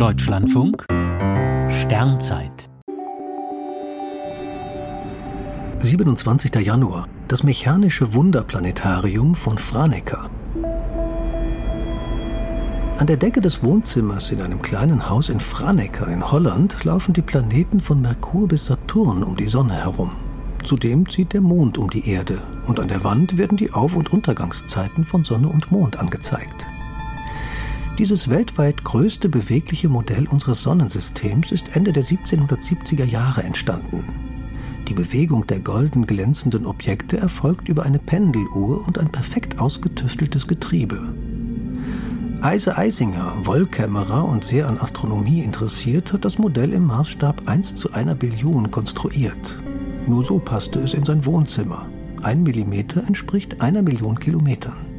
Deutschlandfunk Sternzeit 27. Januar. Das mechanische Wunderplanetarium von Franeker. An der Decke des Wohnzimmers in einem kleinen Haus in Franeker in Holland laufen die Planeten von Merkur bis Saturn um die Sonne herum. Zudem zieht der Mond um die Erde und an der Wand werden die Auf- und Untergangszeiten von Sonne und Mond angezeigt. Dieses weltweit größte bewegliche Modell unseres Sonnensystems ist Ende der 1770er Jahre entstanden. Die Bewegung der golden glänzenden Objekte erfolgt über eine Pendeluhr und ein perfekt ausgetüfteltes Getriebe. Eise Eisinger, Wollkämmerer und sehr an Astronomie interessiert, hat das Modell im Maßstab 1 zu einer Billion konstruiert. Nur so passte es in sein Wohnzimmer. Ein Millimeter entspricht einer Million Kilometern.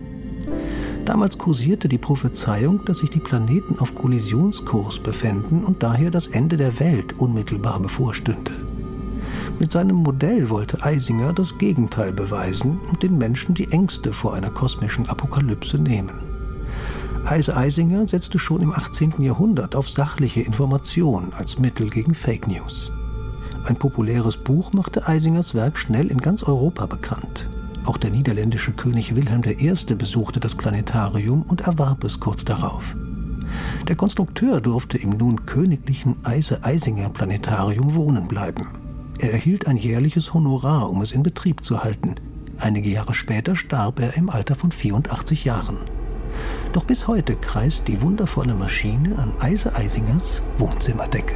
Damals kursierte die Prophezeiung, dass sich die Planeten auf Kollisionskurs befänden und daher das Ende der Welt unmittelbar bevorstünde. Mit seinem Modell wollte Eisinger das Gegenteil beweisen und den Menschen die Ängste vor einer kosmischen Apokalypse nehmen. Eise Eisinger setzte schon im 18. Jahrhundert auf sachliche Information als Mittel gegen Fake News. Ein populäres Buch machte Eisingers Werk schnell in ganz Europa bekannt. Auch der niederländische König Wilhelm I. besuchte das Planetarium und erwarb es kurz darauf. Der Konstrukteur durfte im nun königlichen Eise-Eisinger Planetarium wohnen bleiben. Er erhielt ein jährliches Honorar, um es in Betrieb zu halten. Einige Jahre später starb er im Alter von 84 Jahren. Doch bis heute kreist die wundervolle Maschine an Eise Eisingers Wohnzimmerdecke.